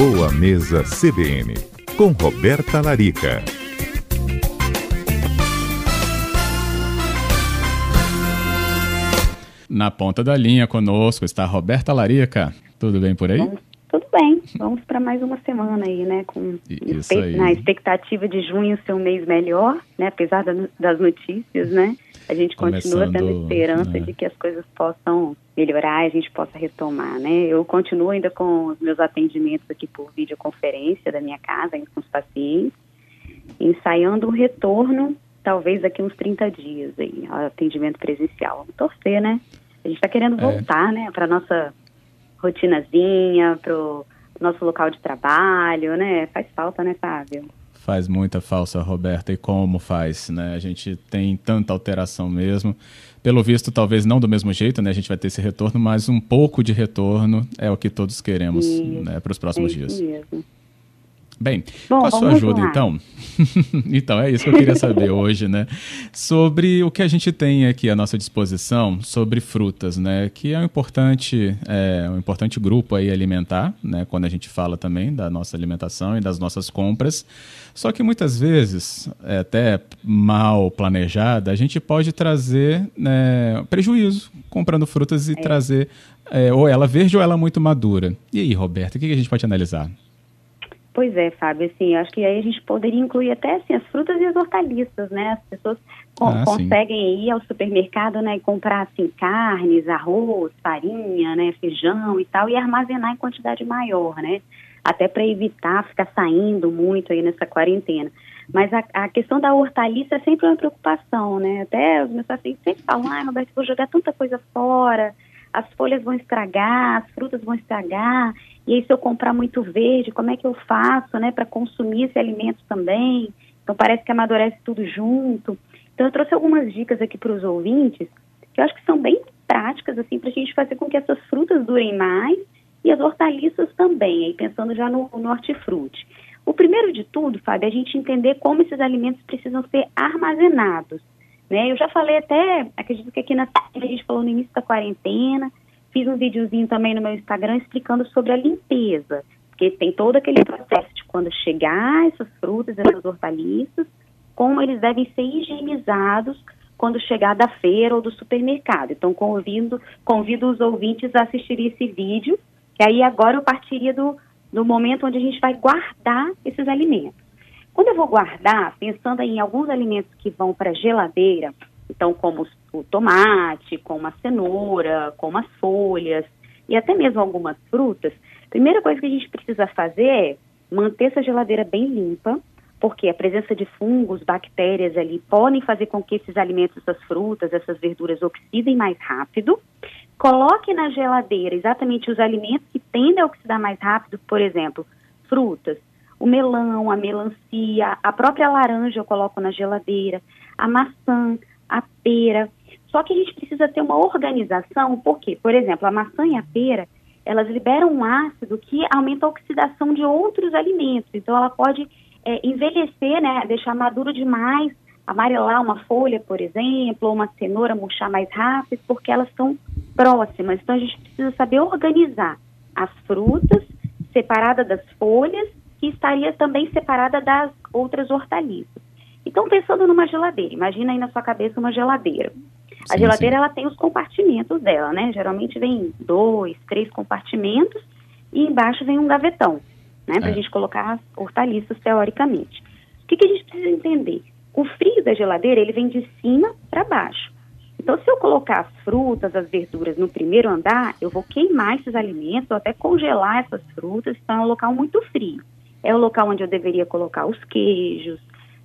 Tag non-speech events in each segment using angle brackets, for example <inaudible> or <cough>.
Boa Mesa CBN, com Roberta Larica. Na ponta da linha conosco está Roberta Larica. Tudo bem por aí? Tudo bem. Vamos para mais uma semana aí, né? Com Isso aí. na expectativa de junho ser um mês melhor, né? Apesar da, das notícias, né? A gente continua Começando, tendo esperança né? de que as coisas possam melhorar e a gente possa retomar, né? Eu continuo ainda com os meus atendimentos aqui por videoconferência da minha casa, ainda com os pacientes, ensaiando um retorno, talvez daqui uns 30 dias aí, ao atendimento presencial. Vamos torcer, né? A gente está querendo É. voltar, né, para nossa rotinazinha, para o nosso local de trabalho, né? Faz falta, né, Fábio? Faz muita falsa, Roberta, e como faz, né? A gente tem tanta alteração mesmo. Pelo visto, talvez não do mesmo jeito, né? A gente vai ter esse retorno, mas um pouco de retorno é o que todos queremos né, para os próximos é dias. mesmo. Bem, Bom, com a sua ajuda, lá. então. <laughs> então, é isso que eu queria saber hoje, né? Sobre o que a gente tem aqui à nossa disposição sobre frutas, né? Que é um importante, é, um importante grupo aí alimentar, né? Quando a gente fala também da nossa alimentação e das nossas compras. Só que muitas vezes, é, até mal planejada, a gente pode trazer né, prejuízo comprando frutas e trazer é, ou ela verde ou ela muito madura. E aí, Roberta, o que que a gente pode analisar? Pois é, Fábio, assim, acho que aí a gente poderia incluir até assim, as frutas e as hortaliças, né? As pessoas Ah, sim. conseguem ir ao supermercado, né, e comprar assim carnes, arroz, farinha, né, feijão e tal, e armazenar em quantidade maior, né? Até para evitar ficar saindo muito aí nessa quarentena. Mas a, a questão da hortaliça é sempre uma preocupação, né? Até os meus pacientes sempre falam, ai, Roberto, vou jogar tanta coisa fora, as folhas vão estragar, as frutas vão estragar, e aí se eu comprar muito verde, como é que eu faço, né, para consumir esse alimento também? Então parece que amadurece tudo junto. Então eu trouxe algumas dicas aqui para os ouvintes, que eu acho que são bem práticas, assim, para a gente fazer com que essas frutas durem mais e as hortaliças também, aí pensando já no, no hortifruti. O primeiro de tudo, Fábio, é a gente entender como esses alimentos precisam ser armazenados. Né? Eu já falei até, acredito que aqui na a gente falou no início da quarentena, fiz um videozinho também no meu Instagram explicando sobre a limpeza, porque tem todo aquele processo de quando chegar essas frutas, essas hortaliças, como eles devem ser higienizados quando chegar da feira ou do supermercado. Então, convido, convido os ouvintes a assistirem esse vídeo, que aí agora eu partiria do, do momento onde a gente vai guardar esses alimentos. Quando eu vou guardar, pensando em alguns alimentos que vão para a geladeira, então como o tomate, como a cenoura, como as folhas e até mesmo algumas frutas, a primeira coisa que a gente precisa fazer é manter essa geladeira bem limpa, porque a presença de fungos, bactérias ali podem fazer com que esses alimentos, essas frutas, essas verduras oxidem mais rápido. Coloque na geladeira exatamente os alimentos que tendem a oxidar mais rápido, por exemplo, frutas, o melão, a melancia, a própria laranja eu coloco na geladeira, a maçã, a pera. Só que a gente precisa ter uma organização, porque, por exemplo, a maçã e a pera, elas liberam um ácido que aumenta a oxidação de outros alimentos. Então, ela pode é, envelhecer, né, deixar maduro demais, amarelar uma folha, por exemplo, ou uma cenoura murchar mais rápido, porque elas são próximas. Então, a gente precisa saber organizar as frutas separada das folhas que estaria também separada das outras hortaliças. Então, pensando numa geladeira, imagina aí na sua cabeça uma geladeira. A Sim, geladeira, sim. ela tem os compartimentos dela, né? Geralmente vem dois, três compartimentos e embaixo vem um gavetão, né? Para a É. gente colocar as hortaliças, teoricamente. O que, que a gente precisa entender? O frio da geladeira, ele vem de cima para baixo. Então, se eu colocar as frutas, as verduras no primeiro andar, eu vou queimar esses alimentos ou até congelar essas frutas, então é um local muito frio. É o local onde eu deveria colocar os queijos,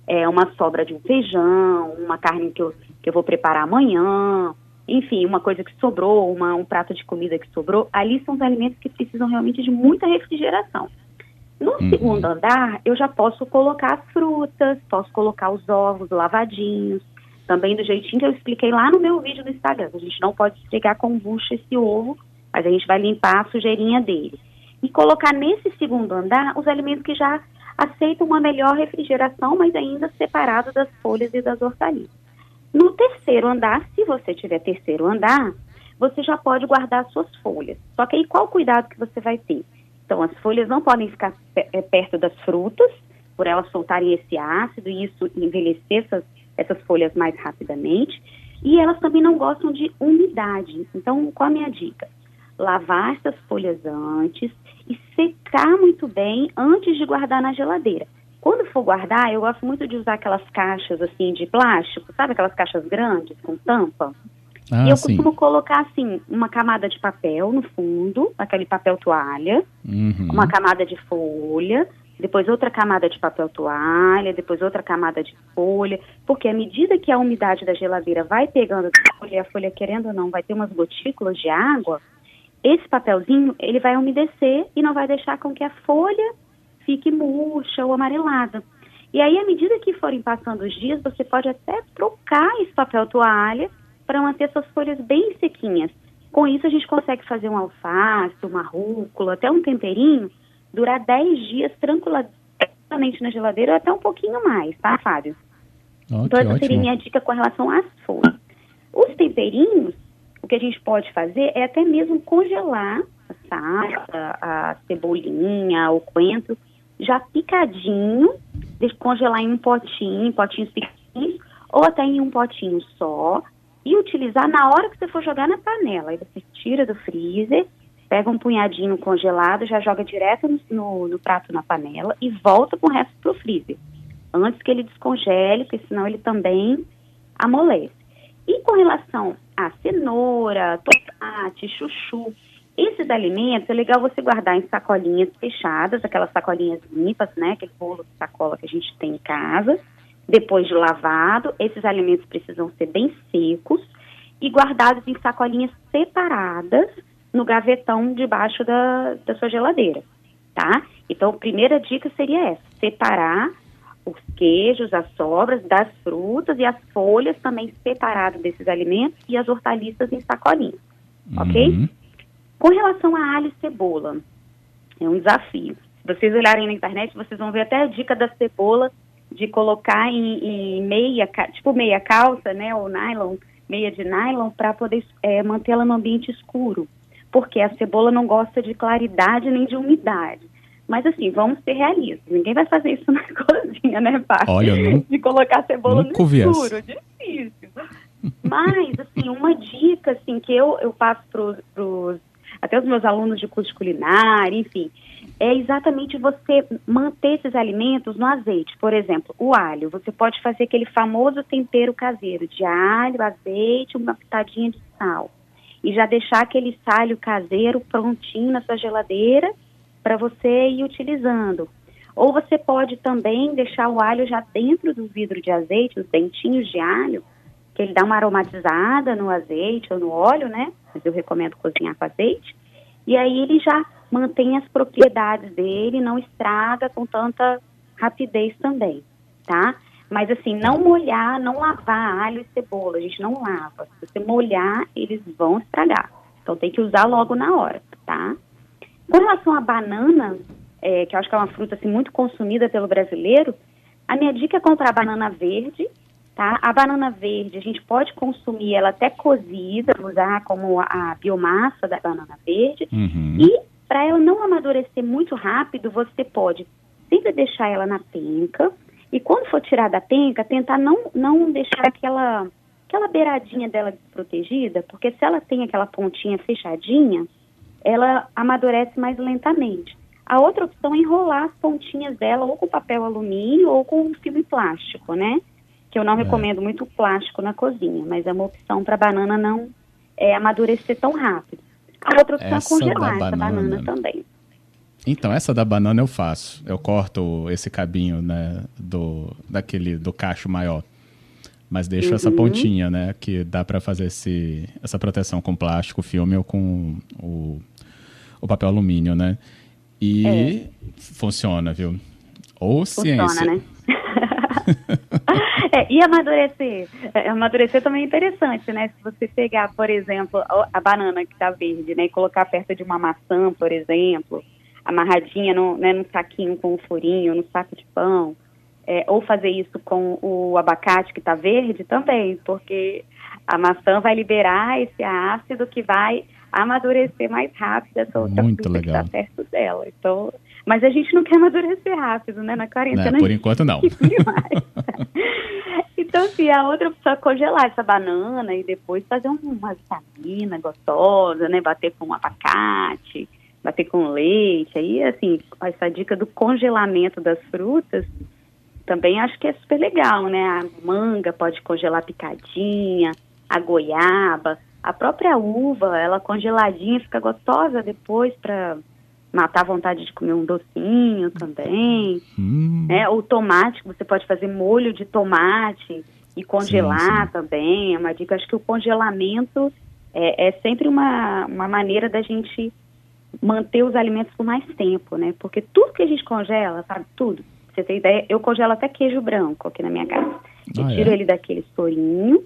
é uma sobra de um feijão, uma carne que eu, que eu vou preparar amanhã, enfim, uma coisa que sobrou, uma, um prato de comida que sobrou. Ali são os alimentos que precisam realmente de muita refrigeração. No Uhum. segundo andar, eu já posso colocar as frutas, posso colocar os ovos lavadinhos, também do jeitinho que eu expliquei lá no meu vídeo do Instagram. A gente não pode esfregar com bucha esse ovo, mas a gente vai limpar a sujeirinha dele. E colocar nesse segundo andar os alimentos que já aceitam uma melhor refrigeração, mas ainda separado das folhas e das hortaliças. No terceiro andar, se você tiver terceiro andar, você já pode guardar as suas folhas. Só que aí qual o cuidado que você vai ter? Então, as folhas não podem ficar é, perto das frutas, por elas soltarem esse ácido e isso envelhecer essas, essas folhas mais rapidamente. E elas também não gostam de umidade. Então, qual a minha dica? Lavar essas folhas antes e secar muito bem antes de guardar na geladeira. Quando for guardar, eu gosto muito de usar aquelas caixas assim de plástico, sabe aquelas caixas grandes com tampa? Ah, e eu sim. costumo colocar assim uma camada de papel no fundo, aquele papel toalha, Uhum. uma camada de folha, depois outra camada de papel toalha, depois outra camada de folha, porque à medida que a umidade da geladeira vai pegando a folha, a folha querendo ou não vai ter umas gotículas de água, esse papelzinho ele vai umedecer e não vai deixar com que a folha fique murcha ou amarelada. E aí, à medida que forem passando os dias, você pode até trocar esse papel toalha para manter suas folhas bem sequinhas. Com isso, a gente consegue fazer um alface, uma rúcula, até um temperinho, durar 10 dias tranquilamente na geladeira ou até um pouquinho mais, tá, Fábio? Então, essa seria ótimo. minha dica com relação às folhas. Os temperinhos, o que a gente pode fazer é até mesmo congelar a salsa, a cebolinha, o coentro, já picadinho, congelar em um potinho, potinhos pequenos, ou até em um potinho só, e utilizar na hora que você for jogar na panela. Aí você tira do freezer, pega um punhadinho congelado, já joga direto no, no- no prato na panela e volta com o resto pro freezer. Antes que ele descongele, porque senão ele também amolece. E com relação a cenoura, tomate, chuchu, esses alimentos é legal você guardar em sacolinhas fechadas, aquelas sacolinhas limpas, né? Aquele bolo de sacola que a gente tem em casa. Depois de lavado, esses alimentos precisam ser bem secos e guardados em sacolinhas separadas no gavetão debaixo da, da sua geladeira, tá? Então, a primeira dica seria essa: separar os queijos, as sobras das frutas e as folhas também separadas desses alimentos e as hortaliças em sacolinhas, ok? Uhum. Com relação a alho e cebola, é um desafio. Se vocês olharem na internet, vocês vão ver até a dica da cebola de colocar em, em meia, tipo meia calça, né, ou nylon, meia de nylon, para poder é, mantê-la no ambiente escuro. Porque a cebola não gosta de claridade nem de umidade. Mas assim, vamos ser realistas. Ninguém vai fazer isso <laughs> na cozinha, né, Paty? Olha, não- De colocar cebola no escuro. Difícil. Mas, assim, uma dica, assim, que eu, eu passo pros, pros, até os meus alunos de curso de culinária, enfim, é exatamente você manter esses alimentos no azeite. Por exemplo, o alho. Você pode fazer aquele famoso tempero caseiro de alho, azeite, uma pitadinha de sal. E já deixar aquele salho caseiro prontinho na sua geladeira para você ir utilizando. Ou você pode também deixar o alho já dentro do vidro de azeite, os dentinhos de alho, que ele dá uma aromatizada no azeite ou no óleo, né? Mas eu recomendo cozinhar com azeite. E aí ele já mantém as propriedades dele, não estraga com tanta rapidez também, tá? Mas assim, não molhar, não lavar alho e cebola, a gente não lava. Se você molhar, eles vão estragar. Então tem que usar logo na hora, tá? Com relação à banana, é, que eu acho que é uma fruta assim, muito consumida pelo brasileiro, a minha dica é comprar banana verde, tá? A banana verde, a gente pode consumir ela até cozida, usar como a, biomassa da banana verde. Uhum. E para ela não amadurecer muito rápido, você pode sempre deixar ela na penca. E quando for tirar da penca, tentar não, não deixar aquela, aquela beiradinha dela desprotegida, porque se ela tem aquela pontinha fechadinha, ela amadurece mais lentamente. A outra opção é enrolar as pontinhas dela ou com papel alumínio ou com filme plástico, né? Que eu não É. recomendo muito plástico na cozinha, mas é uma opção para banana não é, amadurecer tão rápido. A outra opção Essa é congelar da essa banana. banana também. Então, essa da banana eu faço. Eu corto esse cabinho, né, do, daquele, do cacho maior. Mas deixo essa Uhum. pontinha, né, que dá pra fazer esse, essa proteção com plástico, filme ou com o, o papel alumínio, né? E funciona, viu? Ou Funciona, ciência. né? <laughs> É, e amadurecer? É, amadurecer também é interessante, né? Se você pegar, por exemplo, a- a banana que está verde, né? E colocar perto de uma maçã, por exemplo, amarradinha no, né, num saquinho com um furinho, no saco de pão. é, ou fazer isso com o abacate que está verde também, porque a maçã vai liberar esse ácido que vai amadurecer mais rápido essa outra Muito fruta legal. que está perto dela. Então, mas a gente não quer amadurecer rápido, né? Na quarentena. É, por enquanto não. <laughs> então, assim, a outra opção é congelar essa banana e depois fazer uma vitamina gostosa, né? Bater com um abacate, bater com leite. Aí, assim, essa dica do congelamento das frutas também acho que é super legal, né? A manga pode congelar picadinha, a goiaba, a própria uva, ela congeladinha fica gostosa depois para matar a vontade de comer um docinho também. Hum, né? O tomate, você pode fazer molho de tomate e congelar Sim, sim. também. É uma dica. Acho que o congelamento é, é sempre uma, uma maneira da gente manter os alimentos por mais tempo, né? Porque tudo que a gente congela, sabe, tudo. Pra você ter ideia, eu congelo até queijo branco aqui na minha casa. Eu Ah, tiro é? ele daquele estorinho,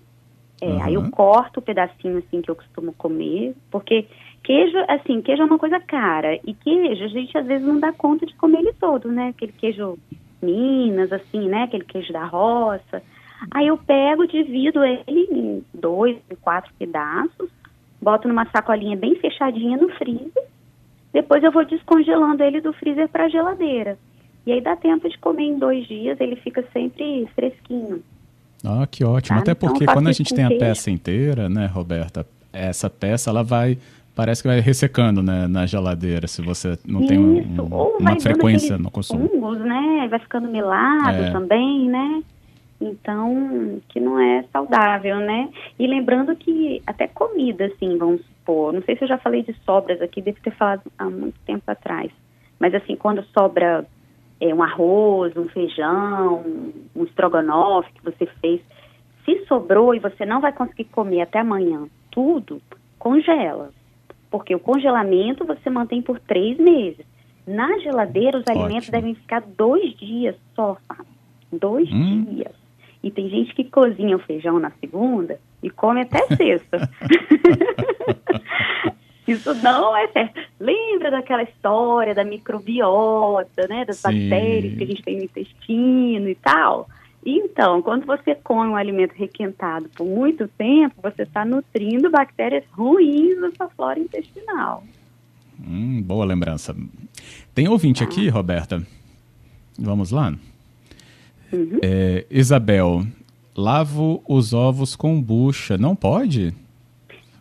é, aí eu Aham. corto o pedacinho assim que eu costumo comer, porque queijo, assim, queijo é uma coisa cara, e queijo a gente às vezes não dá conta de comer ele todo, né? Aquele queijo Minas, assim, né? Aquele queijo da roça. Aí eu pego, divido ele em dois, em quatro pedaços, boto numa sacolinha bem fechadinha no freezer, depois eu vou descongelando ele do freezer para a geladeira. E aí dá tempo de comer em dois dias, ele fica sempre fresquinho. Ah, que ótimo. Tá, Até então porque faça quando a gente tem a peça inteira, né, Roberta? Essa peça, ela vai. Parece que vai ressecando né, na geladeira, se você não tem um- Isso, um- ou vai uma frequência no consumo. fungos, né? Vai ficando melado É. também, né? Então, que não é saudável, né? E lembrando que até comida, assim, vamos supor, não sei se eu já falei de sobras aqui, devo ter falado há muito tempo atrás, mas assim, quando sobra é, um arroz, um feijão, um estrogonofe que você fez, se sobrou e você não vai conseguir comer até amanhã tudo, congela. Porque o congelamento você mantém por três meses. Na geladeira, os alimentos Ótimo. devem ficar dois dias só, sabe? Dois Hum. dias. E tem gente que cozinha o feijão na segunda e come até sexta. <laughs> <laughs> Isso não é certo. Lembra daquela história da microbiota, né? Das Sim. bactérias que a gente tem no intestino e tal? Então, quando você come um alimento requentado por muito tempo, você está nutrindo bactérias ruins na sua flora intestinal. Hum, boa lembrança. Tem ouvinte aqui, Roberta? Vamos lá? Uhum. É, Isabel, lavo os ovos com bucha. Não pode?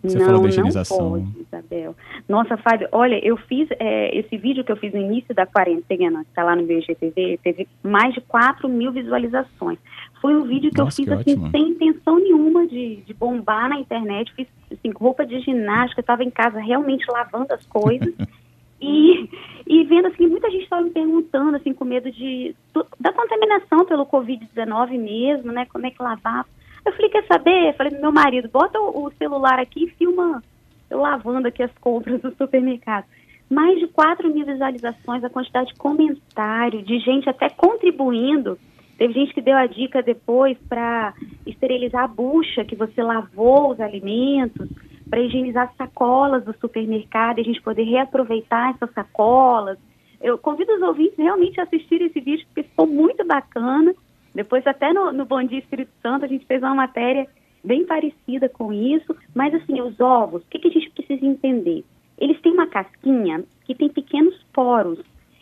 Você não, falou da higienização. Não pode, Isabel. Nossa, Fábio, olha, eu fiz é, esse vídeo que eu fiz no início da quarentena, que está lá no meu IGTV, teve mais de 4 mil visualizações. Foi um vídeo que Nossa, eu fiz que assim, sem intenção nenhuma de, de bombar na internet. Fiz assim, roupa de ginástica, estava em casa realmente lavando as coisas. <laughs> E, e vendo assim, muita gente estava me perguntando, assim, com medo de do- da contaminação pelo Covid-19 mesmo, né? Como é que lavar. Eu falei, quer saber? Eu falei meu marido, bota o, celular aqui e filma eu lavando aqui as compras do supermercado. Mais de 4 mil visualizações, a quantidade de comentário, de gente até contribuindo. Teve gente que deu a dica depois para esterilizar a bucha que você lavou os alimentos, para higienizar as sacolas do supermercado e a gente poder reaproveitar essas sacolas. Eu convido os ouvintes realmente a assistirem esse vídeo, porque ficou muito bacana. Depois, até no, no Bom Dia Espírito Santo, a gente fez uma matéria bem parecida com isso. Mas, assim, os ovos, o que, que a gente precisa entender? Eles têm uma casquinha que tem pequenos poros.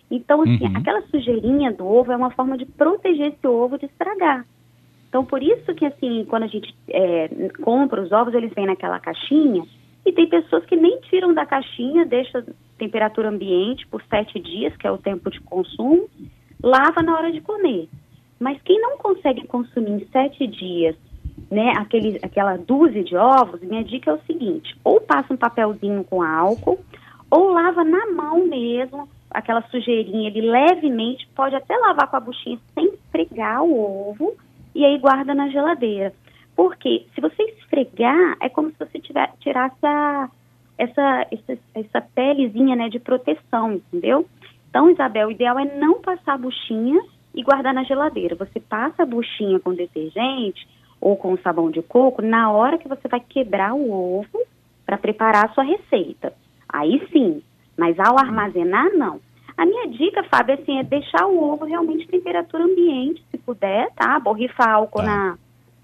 Então, assim, Uhum. aquela sujeirinha do ovo é uma forma de proteger esse ovo de estragar. Então, por isso que, assim, quando a gente é, compra os ovos, eles vêm naquela caixinha. E tem pessoas que nem tiram da caixinha, deixa temperatura ambiente por sete dias, que é o tempo de consumo, lava na hora de comer. Mas quem não consegue consumir em sete dias, né, aquele, aquela dúzia de ovos, minha dica é o seguinte: ou passa um papelzinho com álcool, ou lava na mão mesmo, aquela sujeirinha ali levemente, pode até lavar com a buchinha sem esfregar o ovo, e aí guarda na geladeira. Porque se você esfregar, é como se você tiver, tirasse a, essa, essa, essa pelezinha né, de proteção, entendeu? Então, Isabel, o ideal é não passar a buchinha e guardar na geladeira. Você passa a buchinha com detergente ou com sabão de coco na hora que você vai quebrar o ovo para preparar a sua receita. Aí sim, mas ao armazenar, não. A minha dica, Fábio, assim, é deixar o ovo realmente em temperatura ambiente, se puder, tá? Borrifar álcool Tá. na,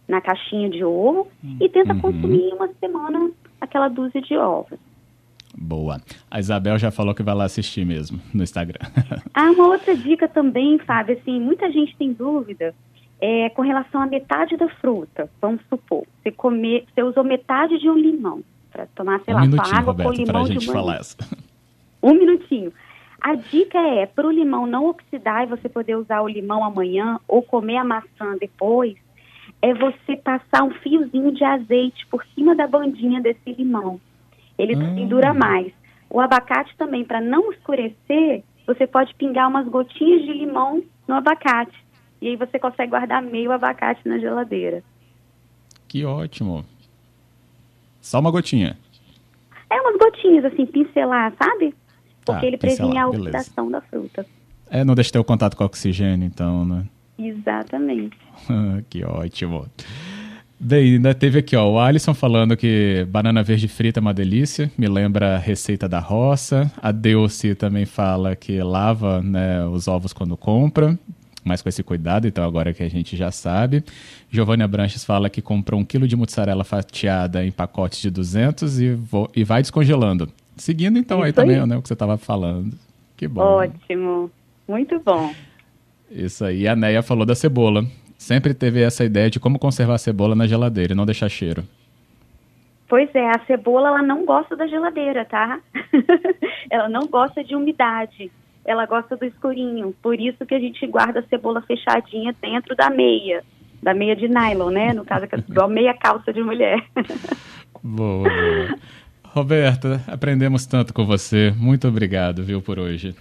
na caixinha de ovo e tenta Uhum. consumir em uma semana aquela dúzia de ovos. Boa. A Isabel já falou que vai lá assistir mesmo no Instagram. <laughs> ah, uma outra dica também, Fábio, assim, muita gente tem dúvida é, com relação à metade da fruta. Vamos supor, você, comer, você usou metade de um limão para tomar, sei um lá, água Roberto, com limão pra gente de falar essa. <laughs> Um minutinho. A dica é, para o limão não oxidar e você poder usar o limão amanhã ou comer a maçã depois, é você passar um fiozinho de azeite por cima da bandinha desse limão. Ele hum. dura mais. O abacate também, para não escurecer, você pode pingar umas gotinhas de limão no abacate. E aí você consegue guardar meio abacate na geladeira. Que ótimo. Só uma gotinha. É umas gotinhas, assim, pincelar, sabe? Porque Ah, ele previne a beleza. oxidação da fruta. É, não deixa ter o contato com o oxigênio, então, né? Exatamente. <laughs> que ótimo. Bem, ainda teve aqui, ó, o Alisson falando que banana verde frita é uma delícia, me lembra a receita da roça. A Deuce também fala que lava né, os ovos quando compra, mas com esse cuidado, então agora que a gente já sabe. Giovanna Branches fala que comprou um quilo de mussarela fatiada em pacotes de 200 e, e vai descongelando. Seguindo então aí Isso aí. também né, o que você estava falando. Que bom. Ótimo. Muito bom. Isso aí. A Neia falou da cebola. Sempre teve essa ideia de como conservar a cebola na geladeira e não deixar cheiro. Pois é, a cebola ela não gosta da geladeira, tá? <laughs> ela não gosta de umidade. Ela gosta do escurinho. Por isso que a gente guarda a cebola fechadinha dentro da meia. Da meia de nylon, né? No caso, igual meia calça de mulher. <laughs> Boa, boa. Roberta, aprendemos tanto com você. Muito obrigado, viu, por hoje.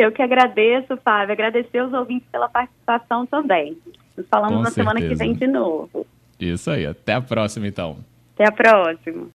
Eu que agradeço, Fábio. Agradecer os ouvintes pela participação também. Nos falamos Com na semana que certeza. vem de novo. Isso aí. Até a próxima, então. Até a próxima.